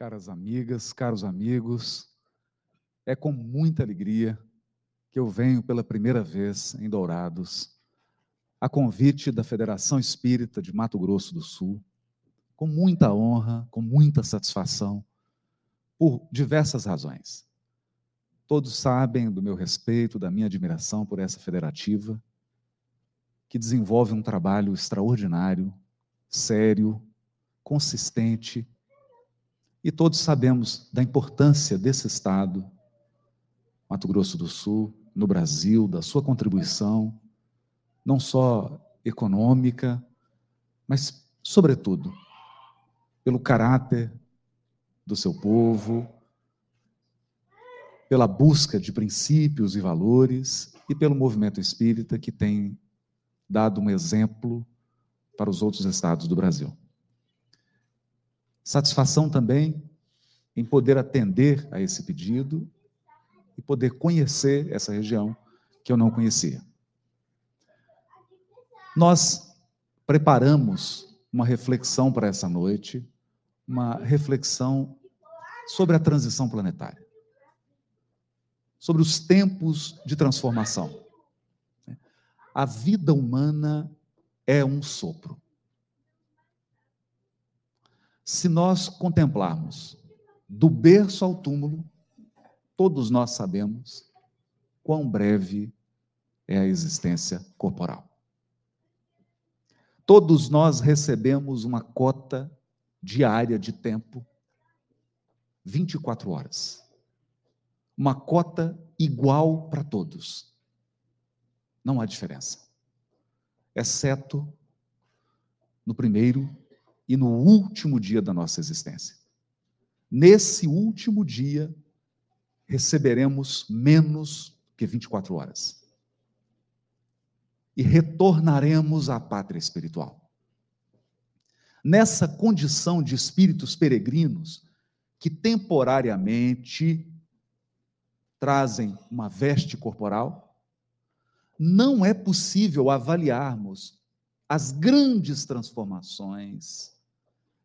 caras amigas, caros amigos, é com muita alegria que eu venho pela primeira vez em Dourados, a convite da Federação Espírita de Mato Grosso do Sul, com muita honra, com muita satisfação, por diversas razões. Todos sabem do meu respeito, da minha admiração por essa federativa, que desenvolve um trabalho extraordinário, sério, consistente, e todos sabemos da importância desse Estado, Mato Grosso do Sul, no Brasil, da sua contribuição, não só econômica, mas, sobretudo, pelo caráter do seu povo, pela busca de princípios e valores e pelo movimento espírita que tem dado um exemplo para os outros estados do Brasil. Satisfação também em poder atender a esse pedido e poder conhecer essa região que eu não conhecia. Nós preparamos uma reflexão para essa noite, uma reflexão sobre a transição planetária, sobre os tempos de transformação. A vida humana é um sopro. Se nós contemplarmos do berço ao túmulo, todos nós sabemos quão breve é a existência corporal. Todos nós recebemos uma cota diária de tempo, 24 horas. Uma cota igual para todos. Não há diferença. Exceto no primeiro e no último dia da nossa existência. Nesse último dia, receberemos menos que 24 horas. E retornaremos à pátria espiritual. Nessa condição de espíritos peregrinos, que temporariamente trazem uma veste corporal, não é possível avaliarmos as grandes transformações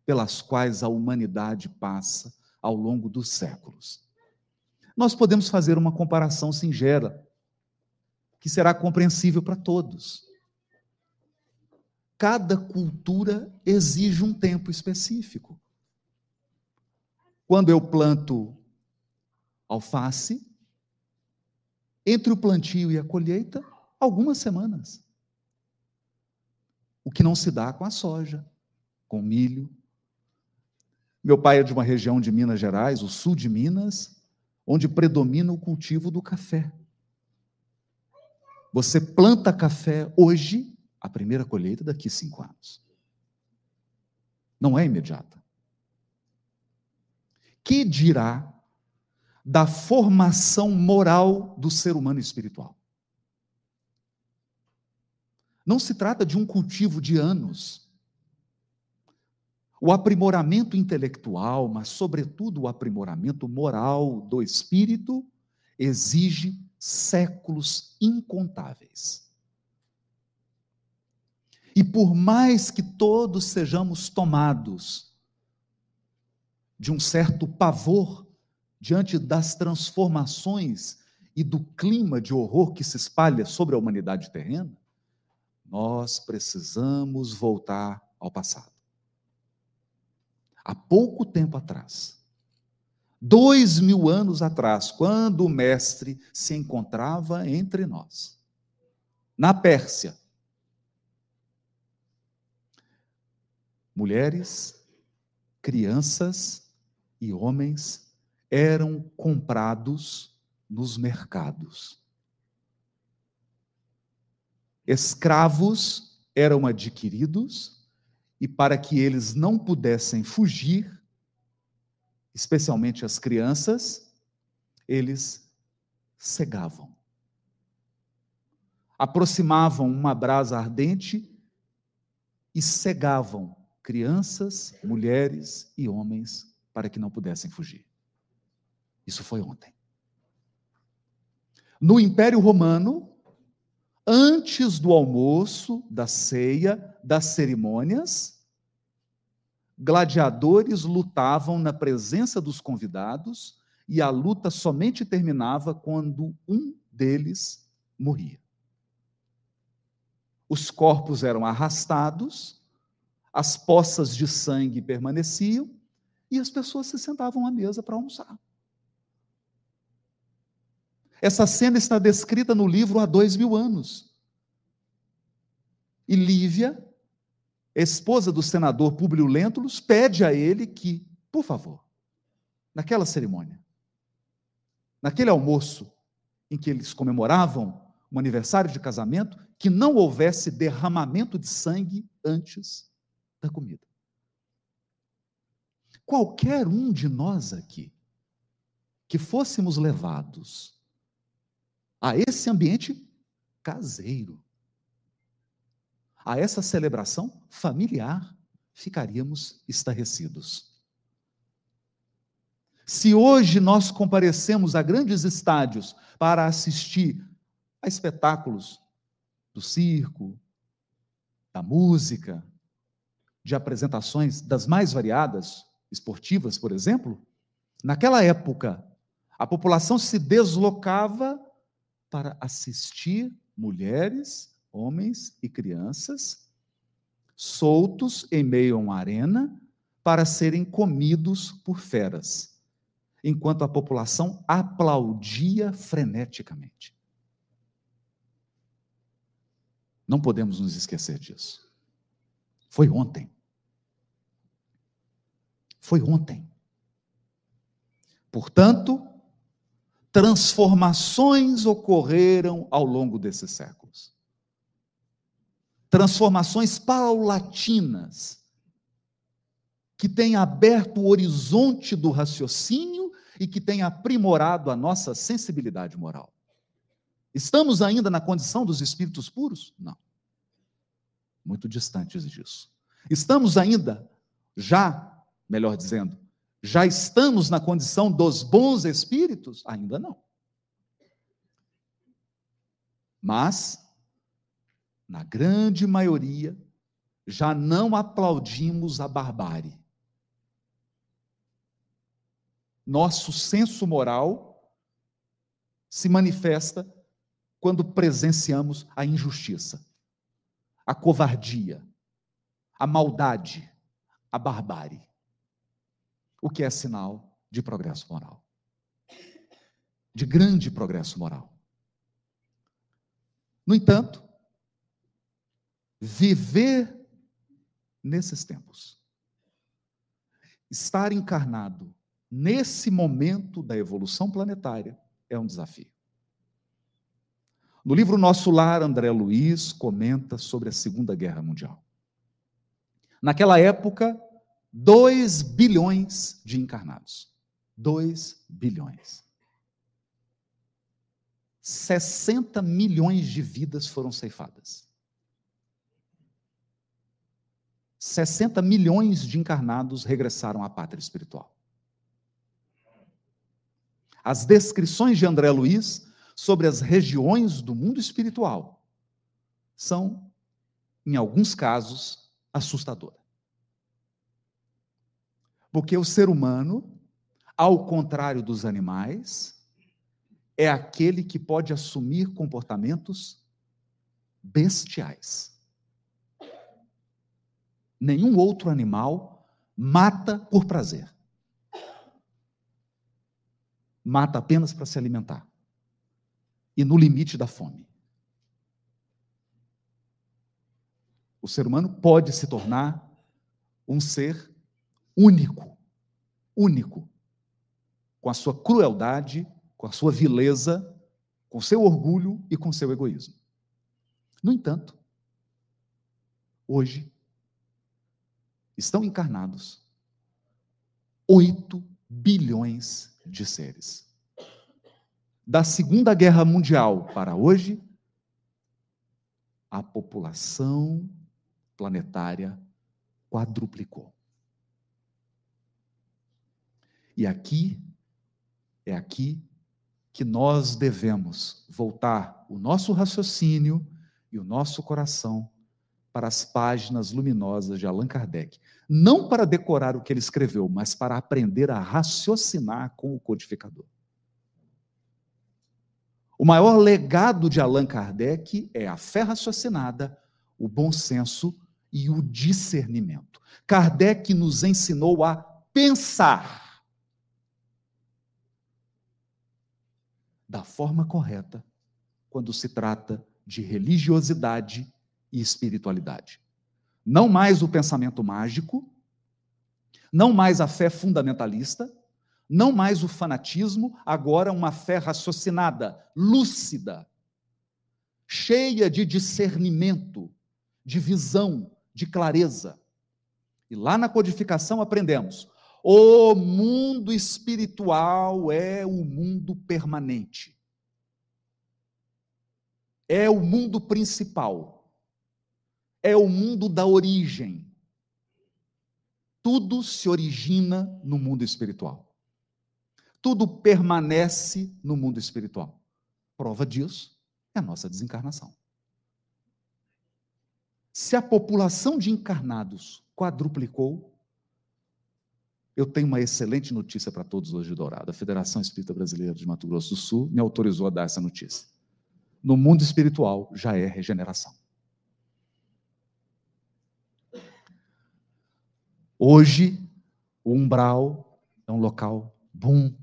pelas quais a humanidade passa ao longo dos séculos. Nós podemos fazer uma comparação singela, que será compreensível para todos. Cada cultura exige um tempo específico. Quando eu planto alface, entre o plantio e a colheita, algumas semanas. O que não se dá com a soja, com o milho, meu pai é de uma região de Minas Gerais, o sul de Minas, onde predomina o cultivo do café. Você planta café hoje, a primeira colheita daqui a cinco anos. Não é imediata. Que dirá da formação moral do ser humano espiritual? Não se trata de um cultivo de anos o aprimoramento intelectual, mas, sobretudo, o aprimoramento moral do espírito, exige séculos incontáveis. E por mais que todos sejamos tomados de um certo pavor diante das transformações e do clima de horror que se espalha sobre a humanidade terrena, nós precisamos voltar ao passado há pouco tempo atrás, dois mil anos atrás, quando o Mestre se encontrava entre nós, na Pérsia. Mulheres, crianças e homens eram comprados nos mercados. Escravos eram adquiridos e para que eles não pudessem fugir, especialmente as crianças, eles cegavam. Aproximavam uma brasa ardente e cegavam crianças, mulheres e homens para que não pudessem fugir. Isso foi ontem. No Império Romano, antes do almoço, da ceia, das cerimônias, gladiadores lutavam na presença dos convidados e a luta somente terminava quando um deles morria. Os corpos eram arrastados, as poças de sangue permaneciam e as pessoas se sentavam à mesa para almoçar. Essa cena está descrita no livro há dois mil anos. E Lívia, esposa do senador Públio Lentulus, pede a ele que, por favor, naquela cerimônia, naquele almoço em que eles comemoravam um aniversário de casamento, que não houvesse derramamento de sangue antes da comida. Qualquer um de nós aqui que fôssemos levados a esse ambiente caseiro, a essa celebração familiar, ficaríamos estarrecidos. Se hoje nós comparecemos a grandes estádios para assistir a espetáculos do circo, da música, de apresentações das mais variadas, esportivas, por exemplo, naquela época, a população se deslocava para assistir mulheres, homens e crianças soltos em meio a uma arena para serem comidos por feras, enquanto a população aplaudia freneticamente. Não podemos nos esquecer disso. Foi ontem. Foi ontem. Portanto, transformações ocorreram ao longo desses séculos. Transformações paulatinas, que têm aberto o horizonte do raciocínio e que têm aprimorado a nossa sensibilidade moral. Estamos ainda na condição dos espíritos puros? Não. Muito distantes disso. Estamos ainda, já, melhor dizendo, já estamos na condição dos bons espíritos? Ainda não. Mas, na grande maioria, já não aplaudimos a barbárie. Nosso senso moral se manifesta quando presenciamos a injustiça, a covardia, a maldade, a barbárie. O que é sinal de progresso moral. De grande progresso moral. No entanto, viver nesses tempos, estar encarnado nesse momento da evolução planetária é um desafio. No livro Nosso Lar, André Luiz comenta sobre a Segunda Guerra Mundial. Naquela época, 2 bilhões de encarnados. 2 bilhões. 60 milhões de vidas foram ceifadas. 60 milhões de encarnados regressaram à pátria espiritual. As descrições de André Luiz sobre as regiões do mundo espiritual são, em alguns casos, assustadoras. Porque o ser humano, ao contrário dos animais, é aquele que pode assumir comportamentos bestiais. Nenhum outro animal mata por prazer. Mata apenas para se alimentar e no limite da fome. O ser humano pode se tornar um ser único, único, com a sua crueldade, com a sua vileza, com seu orgulho e com seu egoísmo. No entanto, hoje estão encarnados 8 bilhões de seres da Segunda Guerra Mundial para hoje, a população planetária quadruplicou. E aqui, é aqui que nós devemos voltar o nosso raciocínio e o nosso coração para as páginas luminosas de Allan Kardec. Não para decorar o que ele escreveu, mas para aprender a raciocinar com o codificador. O maior legado de Allan Kardec é a fé raciocinada, o bom senso e o discernimento. Kardec nos ensinou a pensar da forma correta quando se trata de religiosidade e espiritualidade. Não mais o pensamento mágico, não mais a fé fundamentalista, não mais o fanatismo, agora uma fé raciocinada, lúcida, cheia de discernimento, de visão, de clareza. E lá na codificação aprendemos: o mundo espiritual é o mundo permanente. É o mundo principal é o mundo da origem. Tudo se origina no mundo espiritual. Tudo permanece no mundo espiritual. Prova disso é a nossa desencarnação. Se a população de encarnados quadruplicou, eu tenho uma excelente notícia para todos hoje Dourado. A Federação Espírita Brasileira de Mato Grosso do Sul me autorizou a dar essa notícia. No mundo espiritual já é regeneração. Hoje, o umbral é um local bom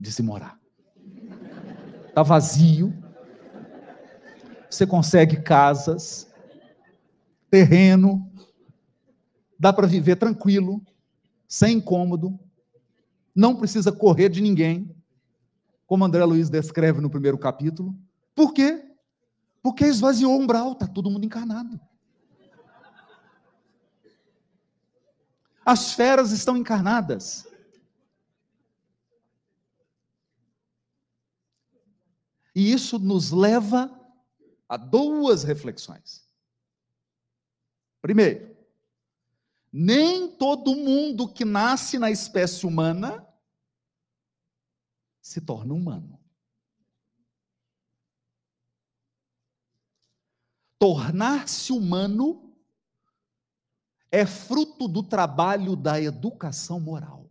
de se morar. Está vazio. Você consegue casas, terreno, dá para viver tranquilo, sem incômodo, não precisa correr de ninguém, como André Luiz descreve no primeiro capítulo. Por quê? Porque esvaziou o umbral, está todo mundo encarnado. As feras estão encarnadas. E isso nos leva a duas reflexões. Primeiro, nem todo mundo que nasce na espécie humana se torna humano. Tornar-se humano é fruto do trabalho da educação moral.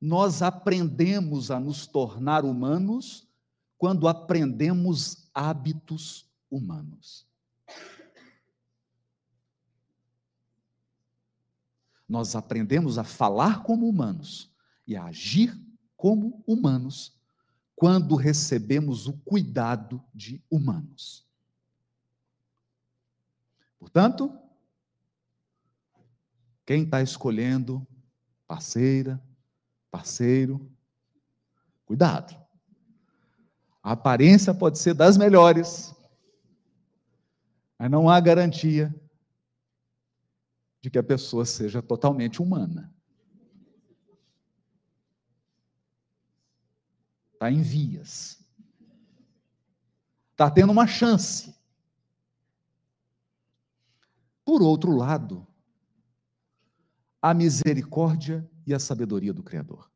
Nós aprendemos a nos tornar humanos quando aprendemos hábitos humanos. Nós aprendemos a falar como humanos e a agir como humanos quando recebemos o cuidado de humanos. Portanto, quem está escolhendo parceira, parceiro, cuidado. A aparência pode ser das melhores, mas não há garantia de que a pessoa seja totalmente humana. Está em vias. Está tendo uma chance. Por outro lado, a misericórdia e a sabedoria do Criador.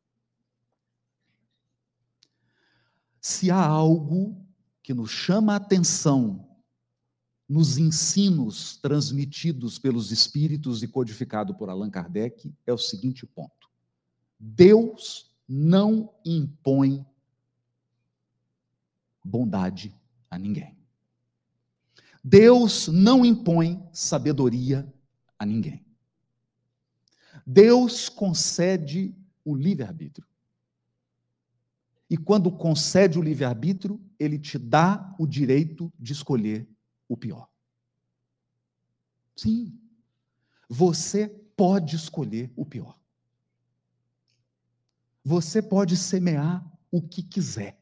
Se há algo que nos chama a atenção nos ensinos transmitidos pelos espíritos e codificado por Allan Kardec, é o seguinte ponto: Deus não impõe bondade a ninguém. Deus não impõe sabedoria a ninguém. Deus concede o livre-arbítrio. E quando concede o livre-arbítrio, ele te dá o direito de escolher o pior. Sim, você pode escolher o pior. Você pode semear o que quiser.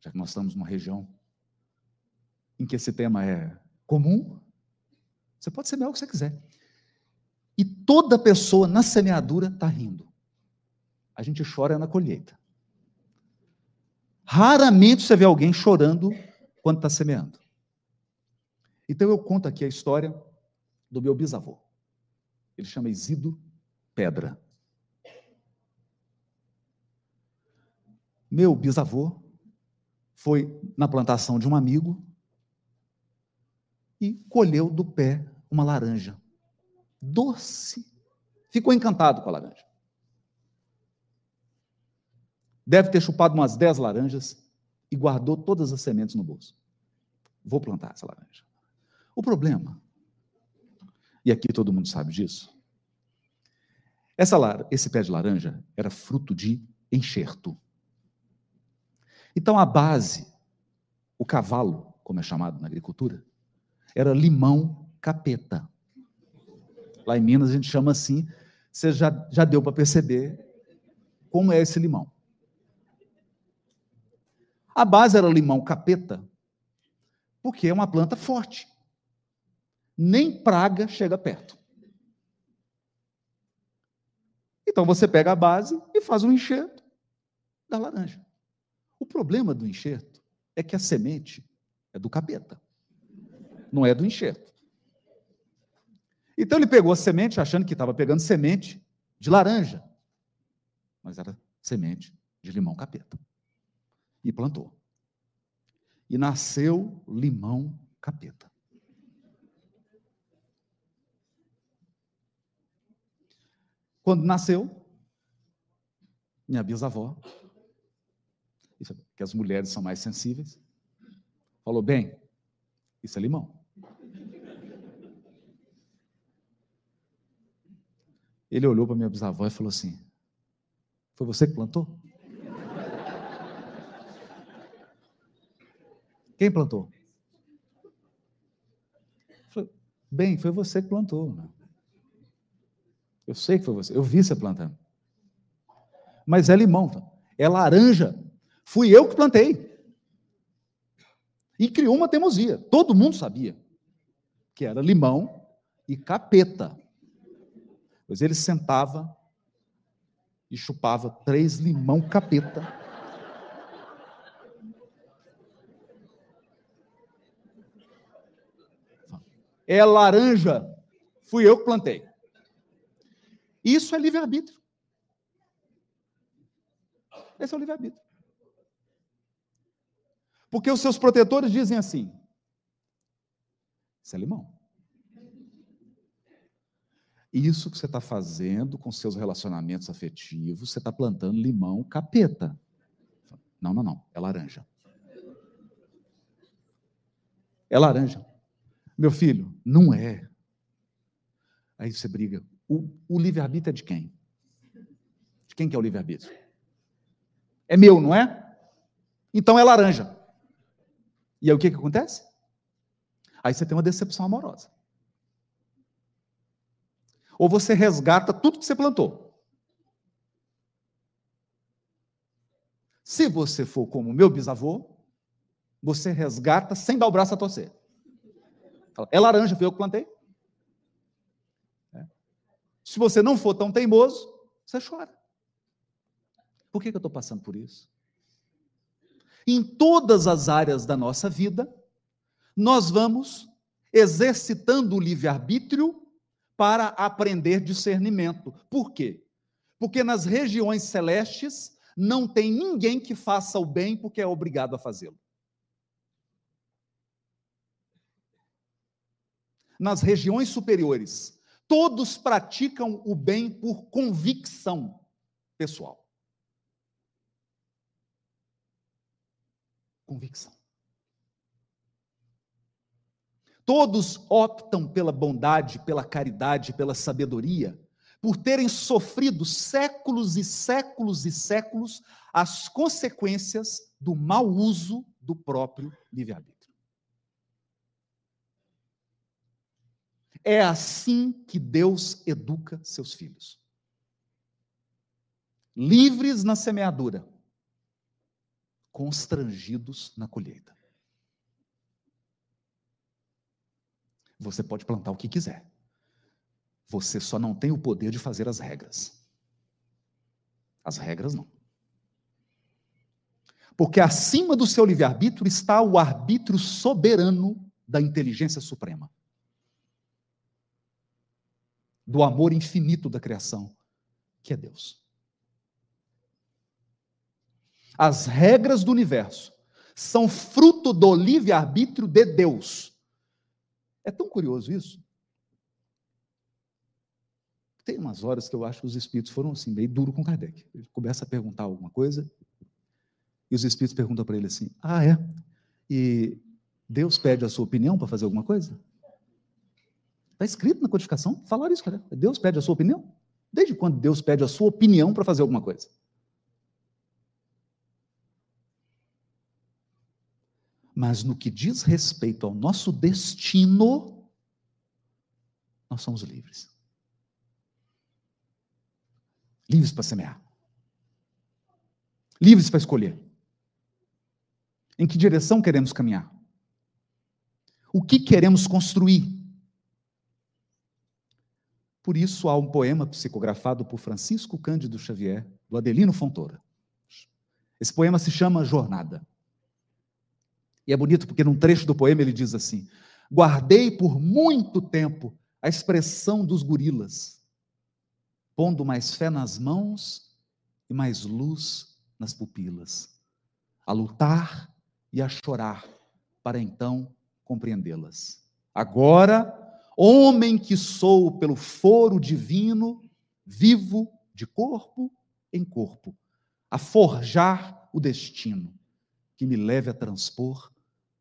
Já que nós estamos numa região em que esse tema é comum, você pode semear o que você quiser. E toda pessoa na semeadura está rindo. A gente chora na colheita. Raramente você vê alguém chorando quando está semeando. Então eu conto aqui a história do meu bisavô. Ele chama Isido Pedra. Meu bisavô foi na plantação de um amigo e colheu do pé uma laranja. Doce. Ficou encantado com a laranja. Deve ter chupado umas 10 laranjas e guardou todas as sementes no bolso. Vou plantar essa laranja. O problema, e aqui todo mundo sabe disso, essa, esse pé de laranja era fruto de enxerto. Então a base, o cavalo, como é chamado na agricultura, era limão capeta. Lá em Minas a gente chama assim, você já, já deu para perceber como é esse limão. A base era limão capeta, porque é uma planta forte. Nem praga chega perto. Então você pega a base e faz um enxerto da laranja. O problema do enxerto é que a semente é do capeta, não é do enxerto. Então ele pegou a semente achando que estava pegando semente de laranja, mas era semente de limão capeta. E plantou. E nasceu limão capeta. Quando nasceu, minha bisavó, que as mulheres são mais sensíveis, falou: bem, isso é limão. Ele olhou para minha bisavó e falou assim: Foi você que plantou? Quem plantou? Bem, foi você que plantou. Né? Eu sei que foi você. Eu vi você plantando. Mas é limão, é laranja. Fui eu que plantei. E criou uma teimosia. Todo mundo sabia que era limão e capeta. Pois ele sentava e chupava três limão capeta. É laranja. Fui eu que plantei. Isso é livre-arbítrio. Esse é o livre-arbítrio. Porque os seus protetores dizem assim: isso é limão. Isso que você está fazendo com seus relacionamentos afetivos, você está plantando limão capeta. Não, não, não. É laranja. É laranja. Meu filho, não é. Aí você briga. O, o livre-arbítrio é de quem? De quem que é o livre-arbítrio? É meu, não é? Então é laranja. E aí o que, que acontece? Aí você tem uma decepção amorosa. Ou você resgata tudo que você plantou. Se você for como meu bisavô, você resgata sem dar o braço a torcer. É laranja, foi eu que plantei. Se você não for tão teimoso, você chora. Por que, que eu estou passando por isso? Em todas as áreas da nossa vida, nós vamos exercitando o livre-arbítrio para aprender discernimento. Por quê? Porque nas regiões celestes não tem ninguém que faça o bem porque é obrigado a fazê-lo. Nas regiões superiores, Todos praticam o bem por convicção pessoal. Convicção. Todos optam pela bondade, pela caridade, pela sabedoria, por terem sofrido séculos e séculos e séculos as consequências do mau uso do próprio livre-arbítrio. É assim que Deus educa seus filhos. Livres na semeadura, constrangidos na colheita. Você pode plantar o que quiser. Você só não tem o poder de fazer as regras. As regras não. Porque acima do seu livre-arbítrio está o arbítrio soberano da inteligência suprema do amor infinito da criação, que é Deus. As regras do universo são fruto do livre-arbítrio de Deus. É tão curioso isso. Tem umas horas que eu acho que os espíritos foram assim, meio duro com Kardec. Ele começa a perguntar alguma coisa, e os espíritos perguntam para ele assim: Ah, é? E Deus pede a sua opinião para fazer alguma coisa? Está escrito na codificação, falaram isso, cara. Deus pede a sua opinião? Desde quando Deus pede a sua opinião para fazer alguma coisa? Mas no que diz respeito ao nosso destino, nós somos livres. Livres para semear. Livres para escolher. Em que direção queremos caminhar? O que queremos construir? Por isso há um poema psicografado por Francisco Cândido Xavier, do Adelino Fontoura. Esse poema se chama Jornada. E é bonito porque num trecho do poema ele diz assim: Guardei por muito tempo a expressão dos gorilas, pondo mais fé nas mãos e mais luz nas pupilas, a lutar e a chorar, para então compreendê-las. Agora Homem que sou pelo foro divino, vivo de corpo em corpo, a forjar o destino que me leve a transpor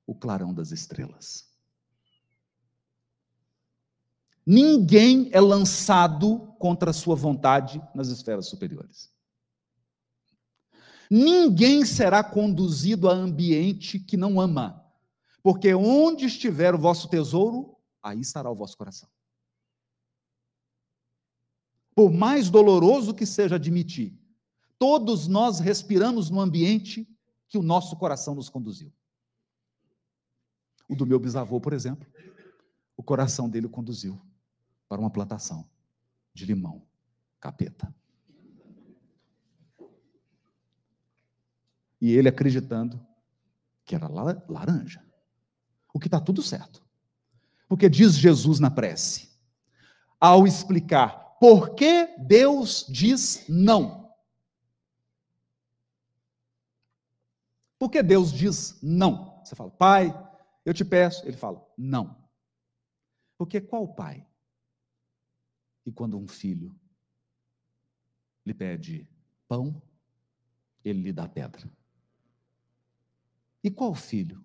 o clarão das estrelas. Ninguém é lançado contra a sua vontade nas esferas superiores. Ninguém será conduzido a ambiente que não ama, porque onde estiver o vosso tesouro, aí estará o vosso coração. Por mais doloroso que seja admitir, todos nós respiramos no ambiente que o nosso coração nos conduziu. O do meu bisavô, por exemplo, o coração dele o conduziu para uma plantação de limão, capeta. E ele acreditando que era laranja. O que está tudo certo. Porque diz Jesus na prece, ao explicar por que Deus diz não. Por que Deus diz não? Você fala, Pai, eu te peço. Ele fala, não. Porque qual pai? E quando um filho lhe pede pão, ele lhe dá pedra. E qual filho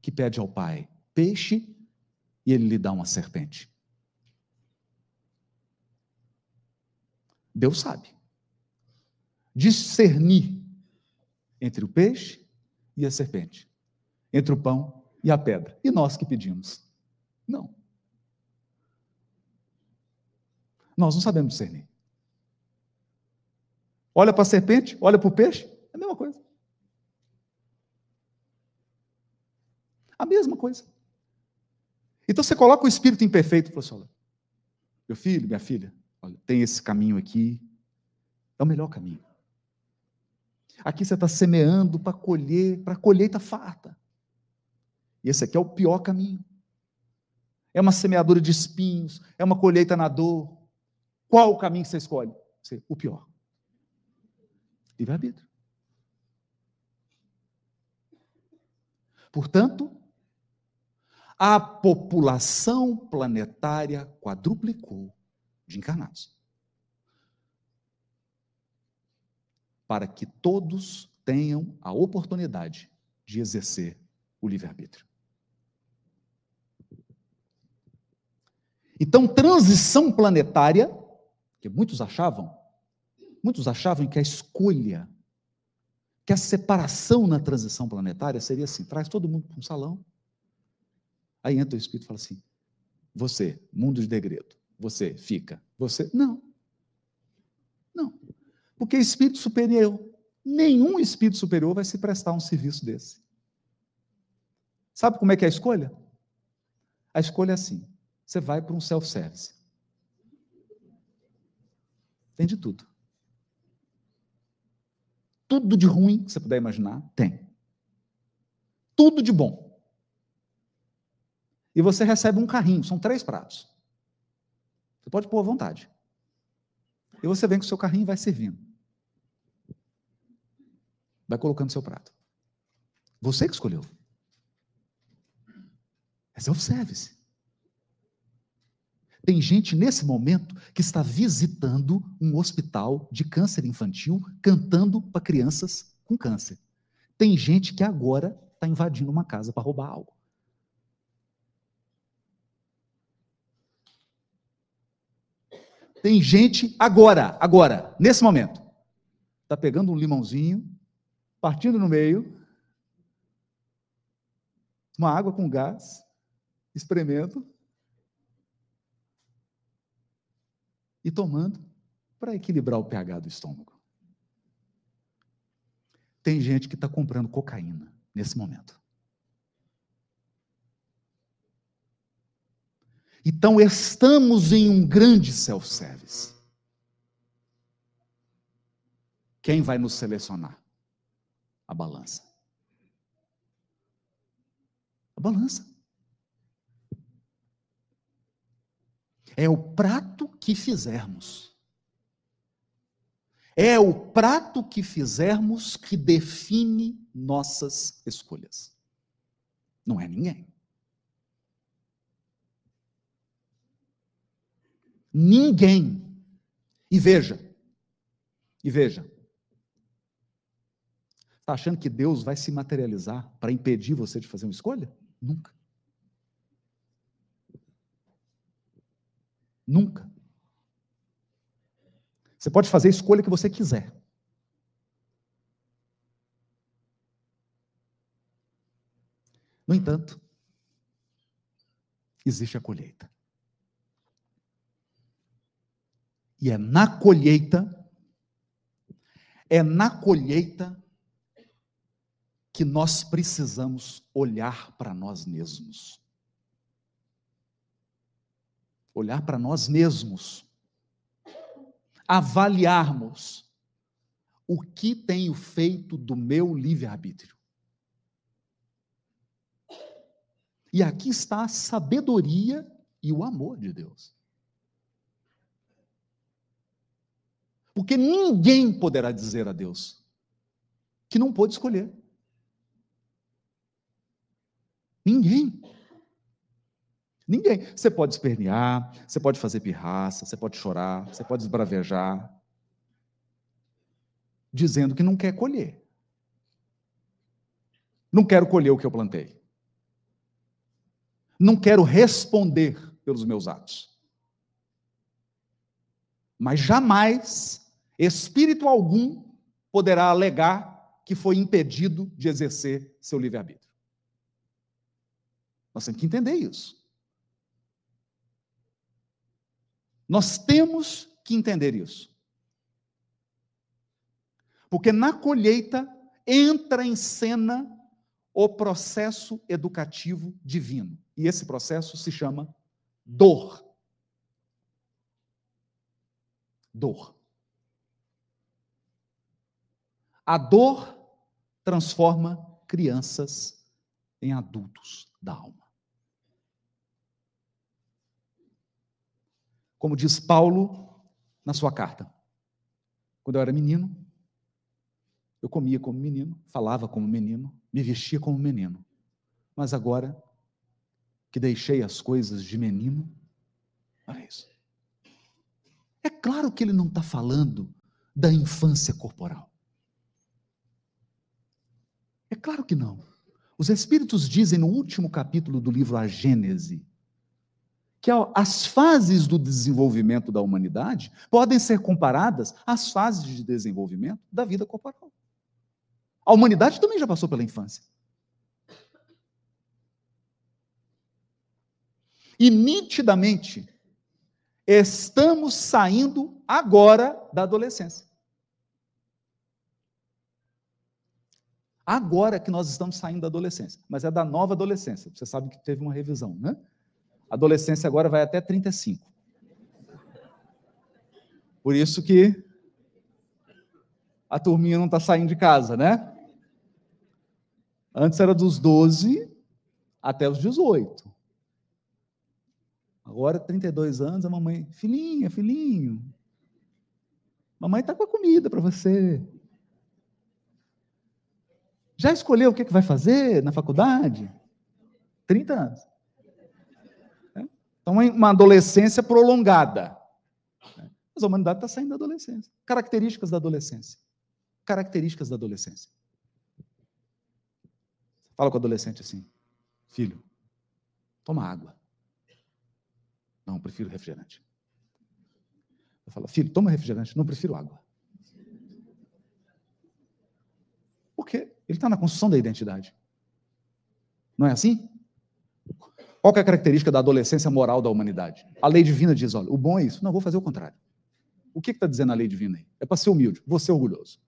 que pede ao pai peixe e ele lhe dá uma serpente. Deus sabe. Discernir entre o peixe e a serpente, entre o pão e a pedra. E nós que pedimos? Não. Nós não sabemos discernir. Olha para a serpente, olha para o peixe, é a mesma coisa. A mesma coisa. Então você coloca o espírito imperfeito e fala assim: meu filho, minha filha, olha, tem esse caminho aqui, é o melhor caminho. Aqui você está semeando para colher, para colheita farta. E esse aqui é o pior caminho. É uma semeadura de espinhos, é uma colheita na dor. Qual o caminho que você escolhe? O pior. Livre-arbítrio. Portanto, a população planetária quadruplicou de encarnados. Para que todos tenham a oportunidade de exercer o livre-arbítrio. Então, transição planetária, que muitos achavam, muitos achavam que a escolha, que a separação na transição planetária seria assim: traz todo mundo para um salão, Aí entra o Espírito e fala assim: você, mundo de degredo, você fica, você. Não. Não. Porque espírito superior, nenhum espírito superior vai se prestar um serviço desse. Sabe como é que é a escolha? A escolha é assim: você vai para um self-service. Tem de tudo. Tudo de ruim que você puder imaginar, tem. Tudo de bom e você recebe um carrinho, são três pratos. Você pode pôr à vontade. E você vem com o seu carrinho e vai servindo. Vai colocando seu prato. Você que escolheu. Mas observe-se. Tem gente nesse momento que está visitando um hospital de câncer infantil, cantando para crianças com câncer. Tem gente que agora está invadindo uma casa para roubar algo. Tem gente agora, agora, nesse momento, está pegando um limãozinho, partindo no meio, uma água com gás, espremendo e tomando para equilibrar o pH do estômago. Tem gente que está comprando cocaína nesse momento. Então, estamos em um grande self-service. Quem vai nos selecionar? A balança. A balança. É o prato que fizermos. É o prato que fizermos que define nossas escolhas. Não é ninguém. Ninguém. E veja, e veja, está achando que Deus vai se materializar para impedir você de fazer uma escolha? Nunca. Nunca. Você pode fazer a escolha que você quiser. No entanto, existe a colheita. E é na colheita, é na colheita que nós precisamos olhar para nós mesmos. Olhar para nós mesmos. Avaliarmos o que tenho feito do meu livre-arbítrio. E aqui está a sabedoria e o amor de Deus. Porque ninguém poderá dizer a Deus que não pôde escolher. Ninguém. Ninguém. Você pode espernear, você pode fazer pirraça, você pode chorar, você pode esbravejar, dizendo que não quer colher. Não quero colher o que eu plantei. Não quero responder pelos meus atos. Mas jamais Espírito algum poderá alegar que foi impedido de exercer seu livre-arbítrio. Nós temos que entender isso. Nós temos que entender isso. Porque na colheita entra em cena o processo educativo divino. E esse processo se chama dor. Dor. A dor transforma crianças em adultos da alma. Como diz Paulo na sua carta. Quando eu era menino, eu comia como menino, falava como menino, me vestia como menino. Mas agora que deixei as coisas de menino, olha isso. É claro que ele não está falando da infância corporal. É claro que não. Os Espíritos dizem no último capítulo do livro A Gênese que as fases do desenvolvimento da humanidade podem ser comparadas às fases de desenvolvimento da vida corporal. A humanidade também já passou pela infância. E nitidamente estamos saindo agora da adolescência. Agora que nós estamos saindo da adolescência, mas é da nova adolescência. Você sabe que teve uma revisão, né? Adolescência agora vai até 35. Por isso que a turminha não está saindo de casa, né? Antes era dos 12 até os 18. Agora, 32 anos, a mamãe, filhinha, filhinho, mamãe está com a comida para você. Já escolheu o que, que vai fazer na faculdade? 30 anos. Então, uma adolescência prolongada. Mas a humanidade está saindo da adolescência. Características da adolescência. Características da adolescência. Fala com o adolescente assim: Filho, toma água. Não, prefiro refrigerante. Eu falo, filho, toma refrigerante. Não, prefiro água. Por quê? Ele está na construção da identidade. Não é assim? Qual é a característica da adolescência moral da humanidade? A lei divina diz: olha, o bom é isso. Não, vou fazer o contrário. O que está dizendo a lei divina aí? É para ser humilde, vou ser orgulhoso.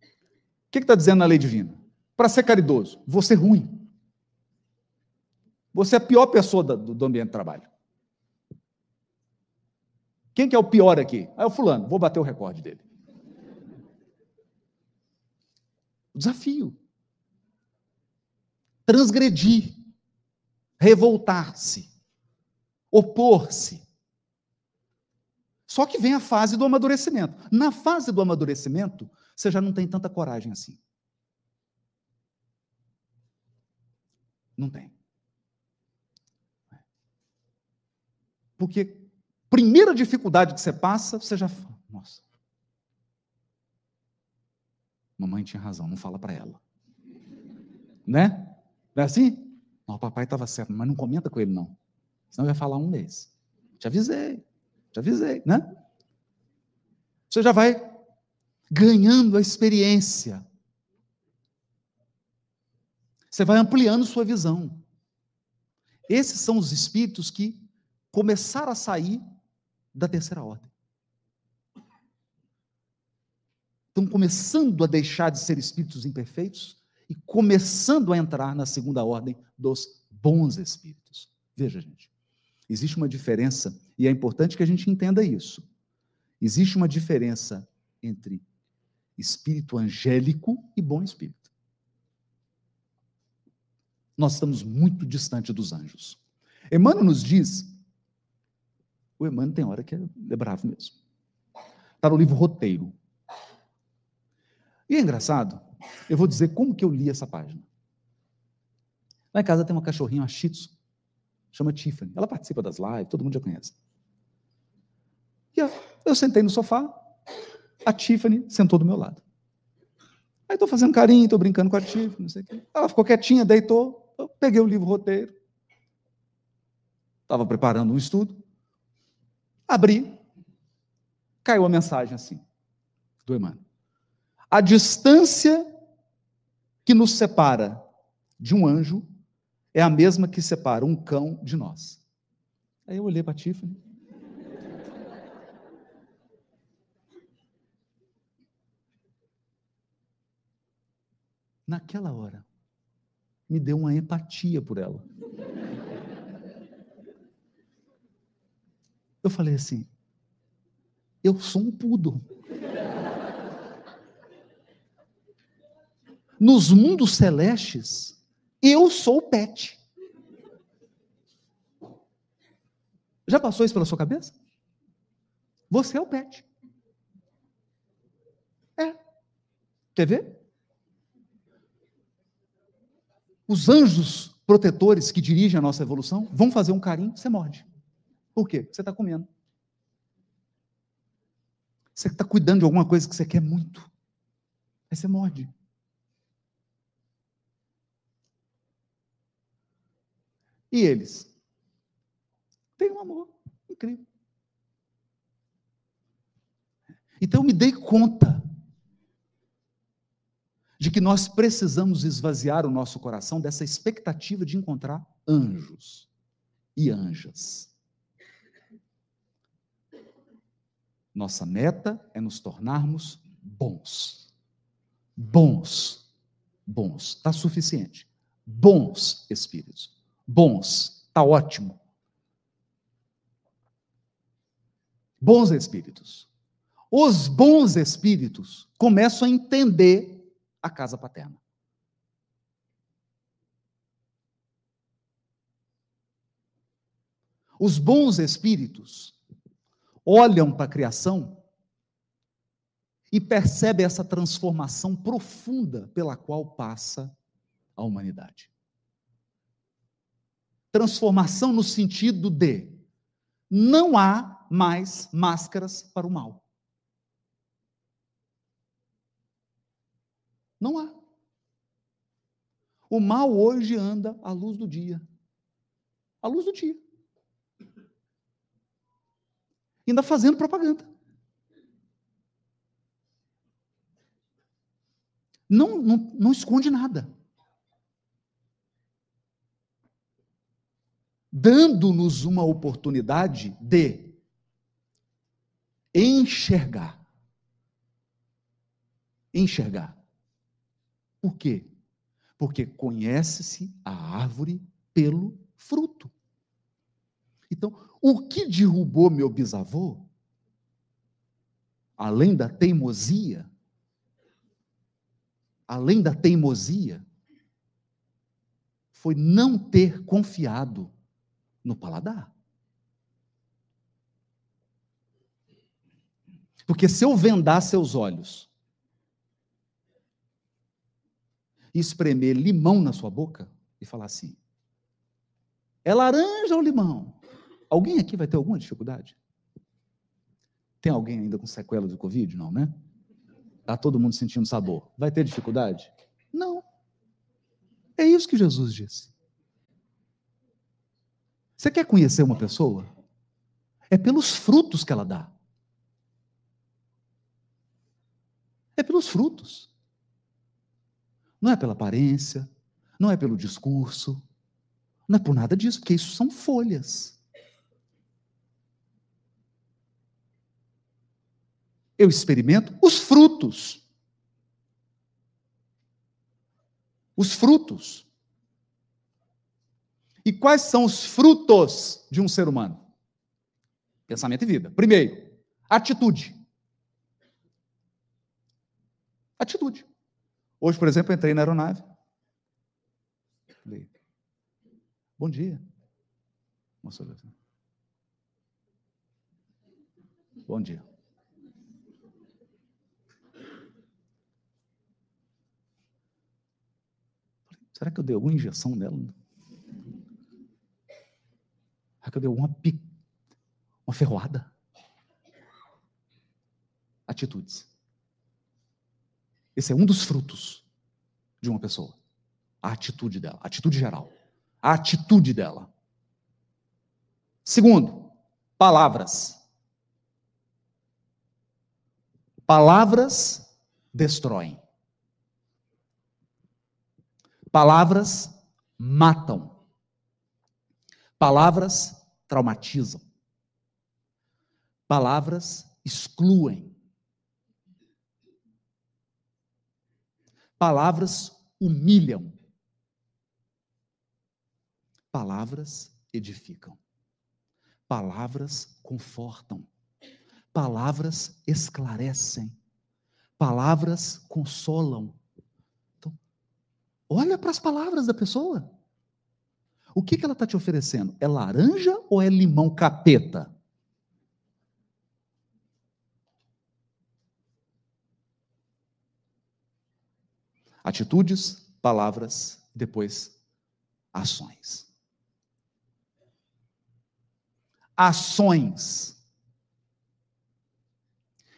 O que está dizendo na lei divina? Para ser caridoso, vou ser ruim. Você é a pior pessoa do, ambiente de trabalho. Quem que é o pior aqui? Ah, é o fulano, vou bater o recorde dele. O desafio. Transgredir, revoltar-se, opor-se. Só que vem a fase do amadurecimento. Na fase do amadurecimento, você já não tem tanta coragem assim. Não tem. Porque primeira dificuldade que você passa, você já fala, nossa. Mamãe tinha razão, não fala para ela. Né? Não é assim? Não, o papai estava certo, mas não comenta com ele, não. Senão vai falar um mês. Te avisei, te avisei, né? Você já vai ganhando a experiência. Você vai ampliando sua visão. Esses são os espíritos que começaram a sair da terceira ordem. Estão começando a deixar de ser espíritos imperfeitos e começando a entrar na segunda ordem dos bons espíritos. Veja, gente, existe uma diferença, e é importante que a gente entenda isso. Existe uma diferença entre espírito angélico e bom espírito. Nós estamos muito distante dos anjos. Emmanuel nos diz o Emmanuel tem hora que é bravo mesmo. Está no livro Roteiro. E é engraçado, eu vou dizer como que eu li essa página. Lá em casa tem uma cachorrinha, uma Shih Tzu, chama Tiffany. Ela participa das lives, todo mundo já conhece. E eu, eu sentei no sofá, a Tiffany sentou do meu lado. Aí estou fazendo carinho, estou brincando com a Tiffany, não sei o quê. Ela ficou quietinha, deitou, eu peguei o livro roteiro. Estava preparando um estudo. Abri, caiu a mensagem assim, do Emmanuel. A distância que nos separa de um anjo é a mesma que separa um cão de nós. Aí eu olhei para a Tiffany. Naquela hora, me deu uma empatia por ela. Eu falei assim: eu sou um pudo. Nos mundos celestes, eu sou o pet. Já passou isso pela sua cabeça? Você é o pet. É. Quer ver? Os anjos protetores que dirigem a nossa evolução vão fazer um carinho, você morde. Por quê? Você está comendo. Você está cuidando de alguma coisa que você quer muito. Aí você morde. E eles? Tem um amor incrível. Então eu me dei conta de que nós precisamos esvaziar o nosso coração dessa expectativa de encontrar anjos e anjas. Nossa meta é nos tornarmos bons. Bons. Bons. Está suficiente. Bons espíritos. Bons. Está ótimo. Bons espíritos. Os bons espíritos começam a entender a casa paterna. Os bons espíritos olham para a criação e percebe essa transformação profunda pela qual passa a humanidade. Transformação no sentido de não há mais máscaras para o mal. Não há. O mal hoje anda à luz do dia. À luz do dia. Ainda fazendo propaganda. Não, não, não esconde nada. Dando-nos uma oportunidade de enxergar. Enxergar. Por quê? Porque conhece-se a árvore pelo fruto. Então, o que derrubou meu bisavô, além da teimosia, além da teimosia, foi não ter confiado no paladar. Porque se eu vendar seus olhos e espremer limão na sua boca e falar assim: é laranja ou limão? Alguém aqui vai ter alguma dificuldade? Tem alguém ainda com sequela do Covid? Não, né? Está todo mundo sentindo sabor. Vai ter dificuldade? Não. É isso que Jesus disse. Você quer conhecer uma pessoa? É pelos frutos que ela dá. É pelos frutos. Não é pela aparência, não é pelo discurso, não é por nada disso, porque isso são folhas. Eu experimento os frutos. Os frutos. E quais são os frutos de um ser humano? Pensamento e vida. Primeiro, atitude. Atitude. Hoje, por exemplo, entrei na aeronave. Falei, bom dia. Moça, bom dia. Será que eu dei alguma injeção nela? Será que eu dei alguma pic... uma ferroada? Atitudes. Esse é um dos frutos de uma pessoa. A atitude dela, a atitude geral. A atitude dela. Segundo, palavras. Palavras destroem. Palavras matam. Palavras traumatizam. Palavras excluem. Palavras humilham. Palavras edificam. Palavras confortam. Palavras esclarecem. Palavras consolam. Então, olha para as palavras da pessoa. O que, que ela está te oferecendo? É laranja ou é limão capeta? Atitudes, palavras, depois ações. Ações.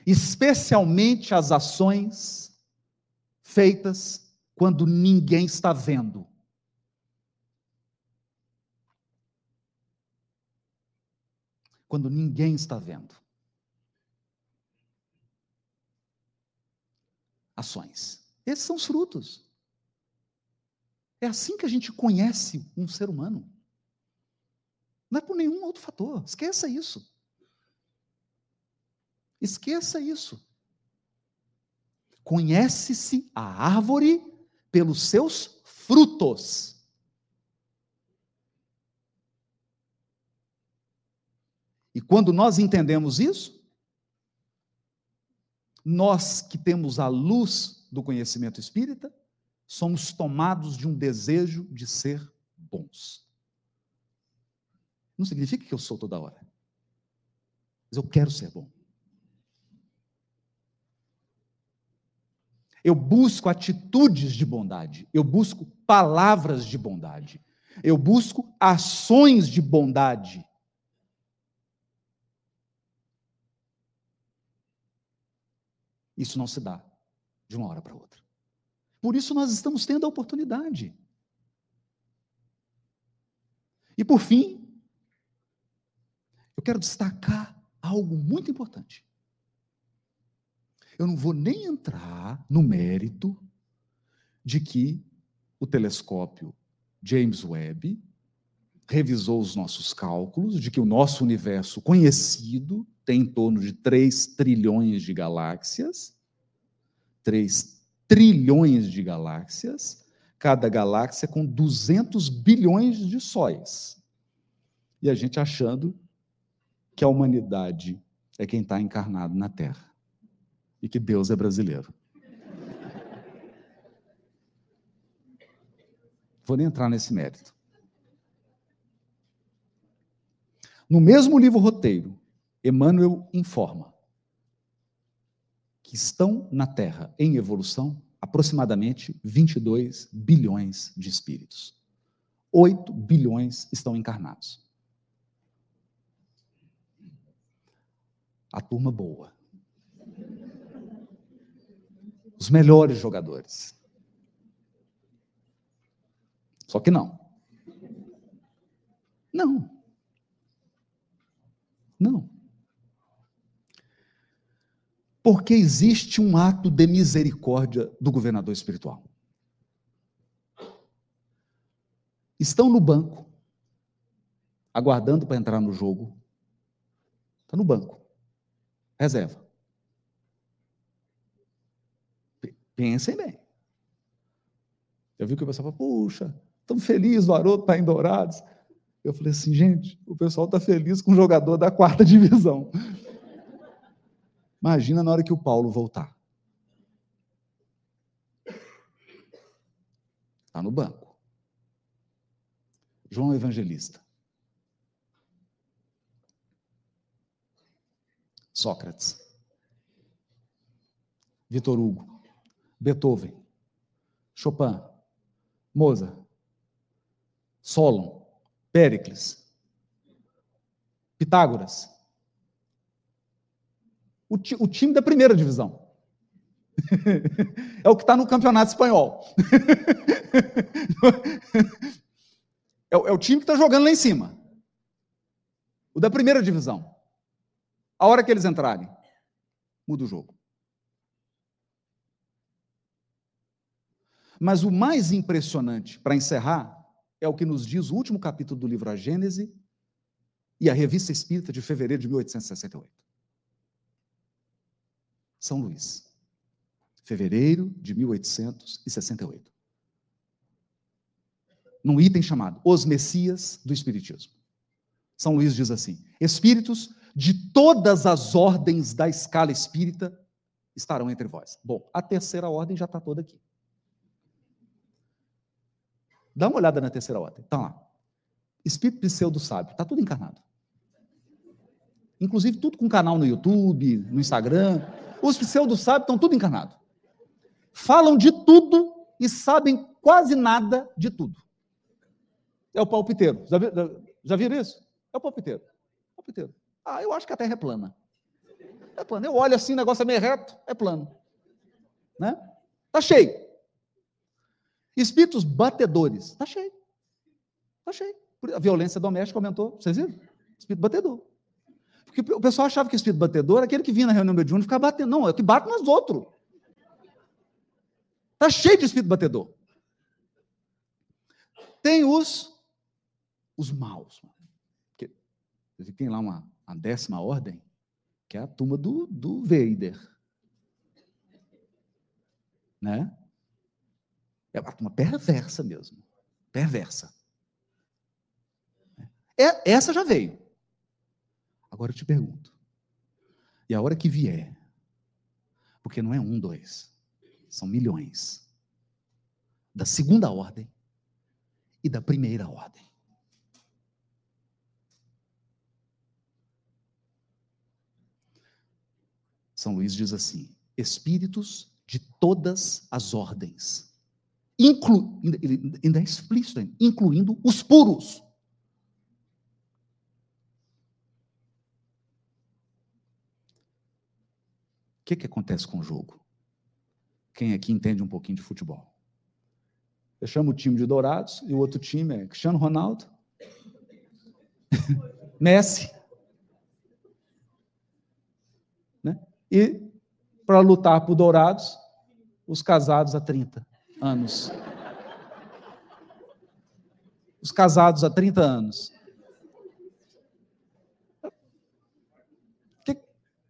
Especialmente as ações feitas quando ninguém está vendo. Quando ninguém está vendo. Ações. Esses são os frutos. É assim que a gente conhece um ser humano. Não é por nenhum outro fator. Esqueça isso. Esqueça isso. Conhece-se a árvore pelos seus frutos. E quando nós entendemos isso, nós que temos a luz do conhecimento espírita, somos tomados de um desejo de ser bons. Não significa que eu sou toda hora, mas eu quero ser bom. Eu busco atitudes de bondade. Eu busco palavras de bondade. Eu busco ações de bondade. Isso não se dá de uma hora para outra. Por isso nós estamos tendo a oportunidade. E por fim, eu quero destacar algo muito importante. Eu não vou nem entrar no mérito de que o telescópio James Webb revisou os nossos cálculos de que o nosso universo conhecido tem em torno de 3 trilhões de galáxias. 3 trilhões de galáxias, cada galáxia com 200 bilhões de sóis. E a gente achando que a humanidade é quem está encarnado na Terra e que Deus é brasileiro. Vou nem entrar nesse mérito. No mesmo livro roteiro, Emmanuel informa que estão na Terra em evolução aproximadamente 22 bilhões de espíritos. 8 bilhões estão encarnados. A turma boa. Os melhores jogadores. Só que não. Não. Não. Porque existe um ato de misericórdia do governador espiritual. Estão no banco, aguardando para entrar no jogo. Está no banco. Reserva. Pensem bem. Eu vi que o pessoal fala, puxa, tão feliz o Haroldo está em Dourados. Eu falei assim, gente, o pessoal está feliz com o jogador da quarta divisão. Imagina na hora que o Paulo voltar. Está no banco. João Evangelista. Sócrates. Vitor Hugo. Beethoven. Chopin. Mozart. Solon. Péricles, Pitágoras. O, ti, o time da primeira divisão. é o que está no campeonato espanhol. é, é o time que está jogando lá em cima. O da primeira divisão. A hora que eles entrarem, muda o jogo. Mas o mais impressionante, para encerrar, é o que nos diz o último capítulo do livro A Gênese e a Revista Espírita de fevereiro de 1868. São Luís. Fevereiro de 1868. Num item chamado Os Messias do Espiritismo. São Luís diz assim: Espíritos de todas as ordens da escala espírita estarão entre vós. Bom, a terceira ordem já está toda aqui. Dá uma olhada na terceira ordem. Está lá. Espírito pseudo sábio. Está tudo encarnado. Inclusive, tudo com canal no YouTube, no Instagram. Os pseudo sábios estão tudo encarnados. Falam de tudo e sabem quase nada de tudo. É o palpiteiro. Já, vi, já viram isso? É o palpiteiro. palpiteiro. Ah, eu acho que a Terra é plana. É plana. Eu olho assim, o negócio é meio reto, é plano. Né? Tá cheio. Espíritos batedores. Está cheio. Está cheio. A violência doméstica aumentou. Vocês viram? Espírito batedor. Porque o pessoal achava que o espírito batedor era aquele que vinha na reunião mediúnica e ficava batendo. Não, é o que bate nos outros. Está cheio de espírito batedor. Tem os, os maus. Que, tem lá uma, uma décima ordem, que é a turma do, do Vader. Né? É uma perversa mesmo. Perversa. É, essa já veio. Agora eu te pergunto. E a hora que vier, porque não é um, dois, são milhões, da segunda ordem e da primeira ordem. São Luís diz assim: espíritos de todas as ordens. Inclu, ainda é explícito, incluindo os puros. O que, que acontece com o jogo? Quem aqui entende um pouquinho de futebol? Eu chamo o time de Dourados e o outro time é Cristiano Ronaldo, Messi. Né? E para lutar por Dourados, os casados há 30 anos. Os casados há 30 anos.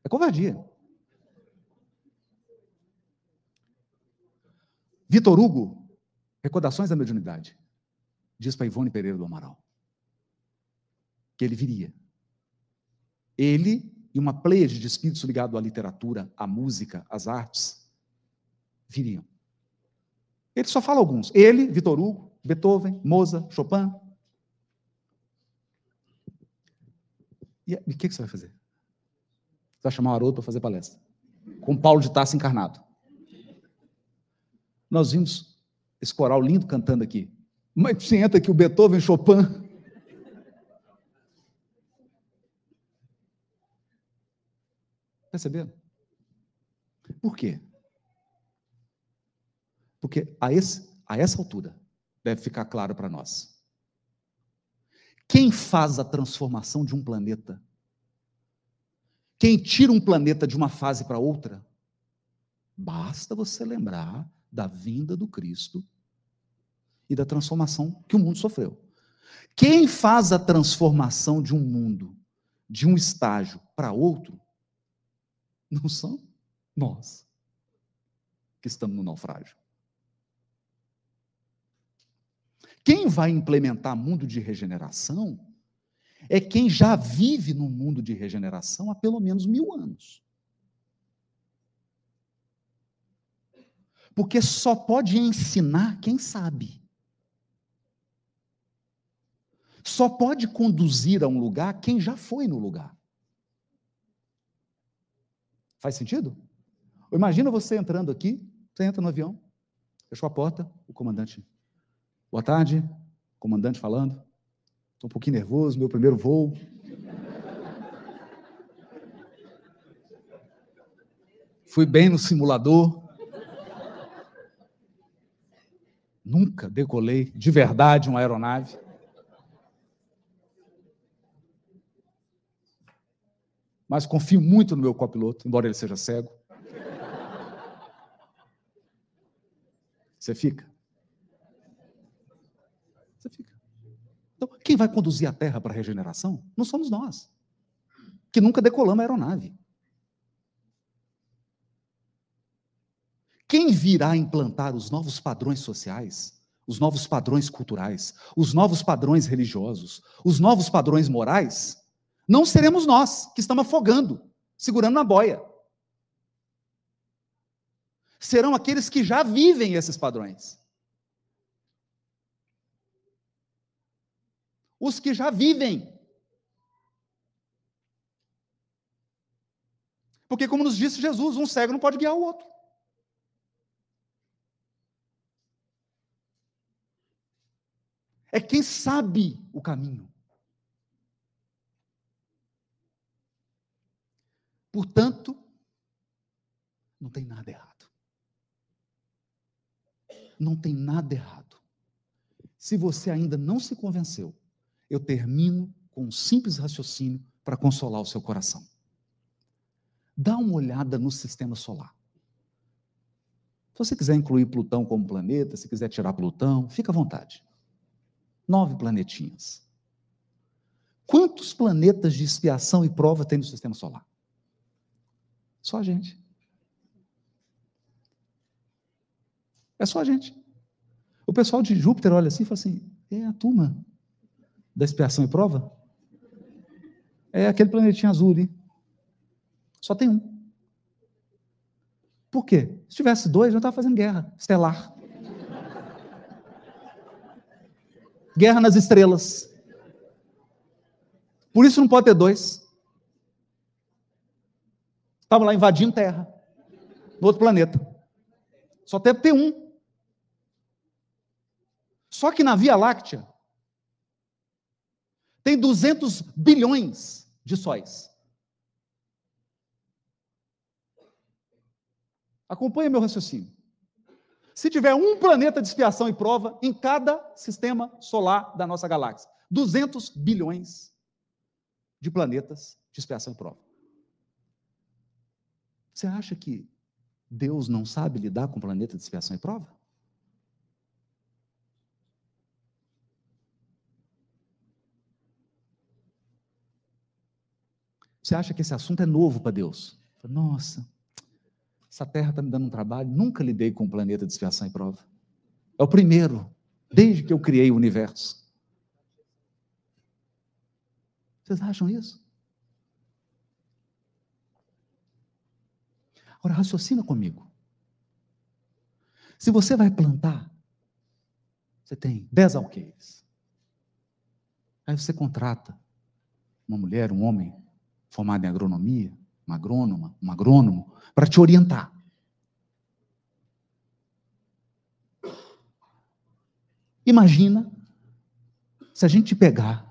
É covardia. Vitor Hugo, Recordações da Mediunidade, diz para Ivone Pereira do Amaral que ele viria. Ele e uma pleiade de espíritos ligados à literatura, à música, às artes, viriam. Ele só fala alguns. Ele, Vitor Hugo, Beethoven, Mozart, Chopin. E o que, você vai fazer? Você vai chamar o Haroldo para fazer palestra. Com Paulo de Tarso encarnado. Nós vimos esse coral lindo cantando aqui. Mas você entra aqui o Beethoven, Chopin. Perceberam? Por quê? Porque a, esse, a essa altura deve ficar claro para nós. Quem faz a transformação de um planeta? Quem tira um planeta de uma fase para outra? Basta você lembrar da vinda do Cristo e da transformação que o mundo sofreu. Quem faz a transformação de um mundo, de um estágio para outro, não são nós que estamos no naufrágio. Quem vai implementar mundo de regeneração é quem já vive no mundo de regeneração há pelo menos mil anos. Porque só pode ensinar quem sabe. Só pode conduzir a um lugar quem já foi no lugar. Faz sentido? Imagina você entrando aqui, você entra no avião, fechou a porta, o comandante. Boa tarde, comandante falando. Estou um pouquinho nervoso, meu primeiro voo. Fui bem no simulador. Nunca decolei de verdade uma aeronave. Mas confio muito no meu copiloto, embora ele seja cego. Você fica? Você fica. Então, quem vai conduzir a Terra para a regeneração não somos nós, que nunca decolamos a aeronave. Quem virá implantar os novos padrões sociais, os novos padrões culturais, os novos padrões religiosos, os novos padrões morais, não seremos nós que estamos afogando, segurando na boia. Serão aqueles que já vivem esses padrões. Os que já vivem. Porque, como nos disse Jesus, um cego não pode guiar o outro. É quem sabe o caminho. Portanto, não tem nada errado. Não tem nada errado. Se você ainda não se convenceu, eu termino com um simples raciocínio para consolar o seu coração. Dá uma olhada no sistema solar. Se você quiser incluir Plutão como planeta, se quiser tirar Plutão, fica à vontade nove planetinhas. Quantos planetas de expiação e prova tem no sistema solar? Só a gente. É só a gente. O pessoal de Júpiter olha assim e fala assim: é a turma da expiação e prova? É aquele planetinho azul ali. Só tem um. Por quê? Se tivesse dois, já estava fazendo guerra estelar. Guerra nas Estrelas. Por isso não pode ter dois. Estavam lá invadindo Terra, no outro planeta. Só deve ter um. Só que na Via Láctea tem 200 bilhões de sóis. Acompanhe meu raciocínio. Se tiver um planeta de expiação e prova em cada sistema solar da nossa galáxia, 200 bilhões de planetas de expiação e prova. Você acha que Deus não sabe lidar com planeta de expiação e prova? Você acha que esse assunto é novo para Deus? Nossa, essa terra está me dando um trabalho, nunca lidei com o planeta de expiação e prova. É o primeiro, desde que eu criei o universo. Vocês acham isso? Agora, raciocina comigo. Se você vai plantar, você tem 10 alqueires. Aí você contrata uma mulher, um homem formado em agronomia, uma agrônoma, um agrônomo, para te orientar. Imagina se a gente pegar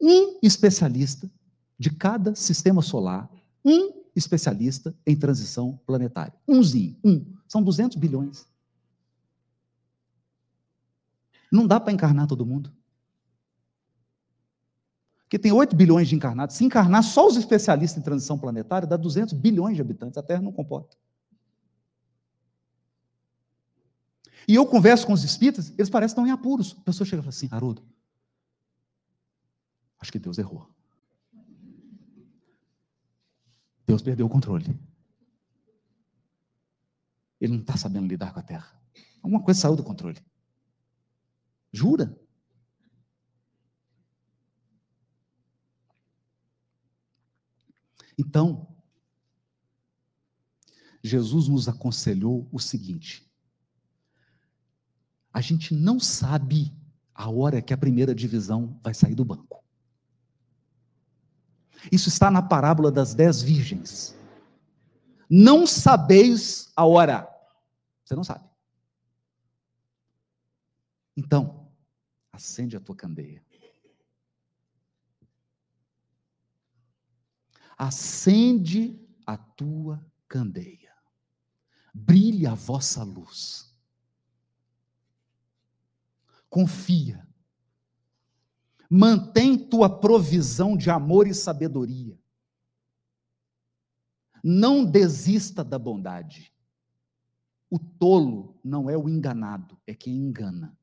um especialista de cada sistema solar, um especialista em transição planetária. Umzinho, um. São 200 bilhões. Não dá para encarnar todo mundo. Porque tem 8 bilhões de encarnados. Se encarnar só os especialistas em transição planetária, dá 200 bilhões de habitantes. A Terra não comporta. E eu converso com os espíritas, eles parecem estar em apuros. A pessoa chega e fala assim, Haroldo, acho que Deus errou. Deus perdeu o controle. Ele não está sabendo lidar com a terra. Alguma coisa saiu do controle. Jura? Então, Jesus nos aconselhou o seguinte: a gente não sabe a hora que a primeira divisão vai sair do banco. Isso está na parábola das dez virgens. Não sabeis a hora. Você não sabe. Então, acende a tua candeia. Acende a tua candeia. Brilhe a vossa luz. Confia Mantém tua provisão de amor e sabedoria. Não desista da bondade. O tolo não é o enganado, é quem engana.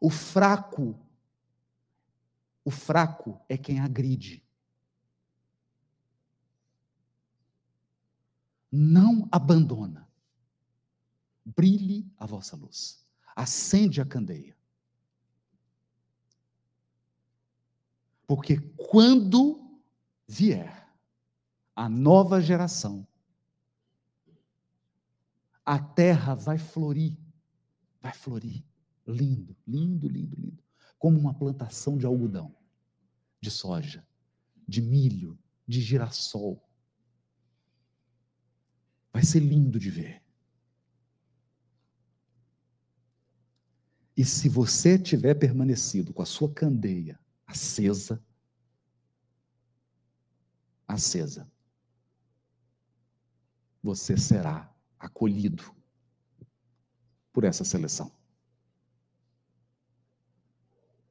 O fraco, o fraco é quem agride. Não abandona. Brilhe a vossa luz. Acende a candeia. Porque quando vier a nova geração, a terra vai florir, vai florir. Lindo, lindo, lindo, lindo. Como uma plantação de algodão, de soja, de milho, de girassol. Vai ser lindo de ver. E se você tiver permanecido com a sua candeia acesa, acesa, você será acolhido por essa seleção.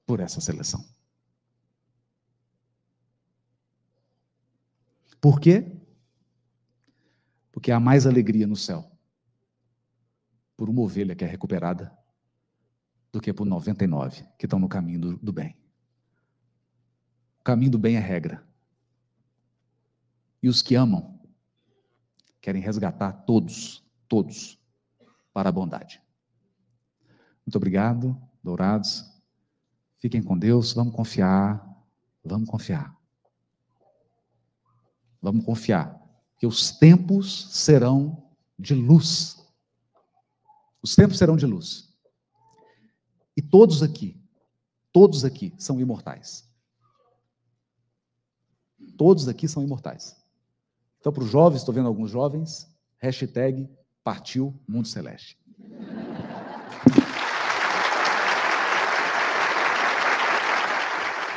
Por essa seleção. Por quê? Porque há mais alegria no céu por uma ovelha que é recuperada do que por 99 que estão no caminho do, do bem caminho do bem é regra. E os que amam querem resgatar todos, todos, para a bondade. Muito obrigado, dourados. Fiquem com Deus, vamos confiar, vamos confiar. Vamos confiar que os tempos serão de luz. Os tempos serão de luz. E todos aqui, todos aqui são imortais. Todos aqui são imortais. Então, para os jovens, estou vendo alguns jovens, Hashtag partiu Mundo Celeste.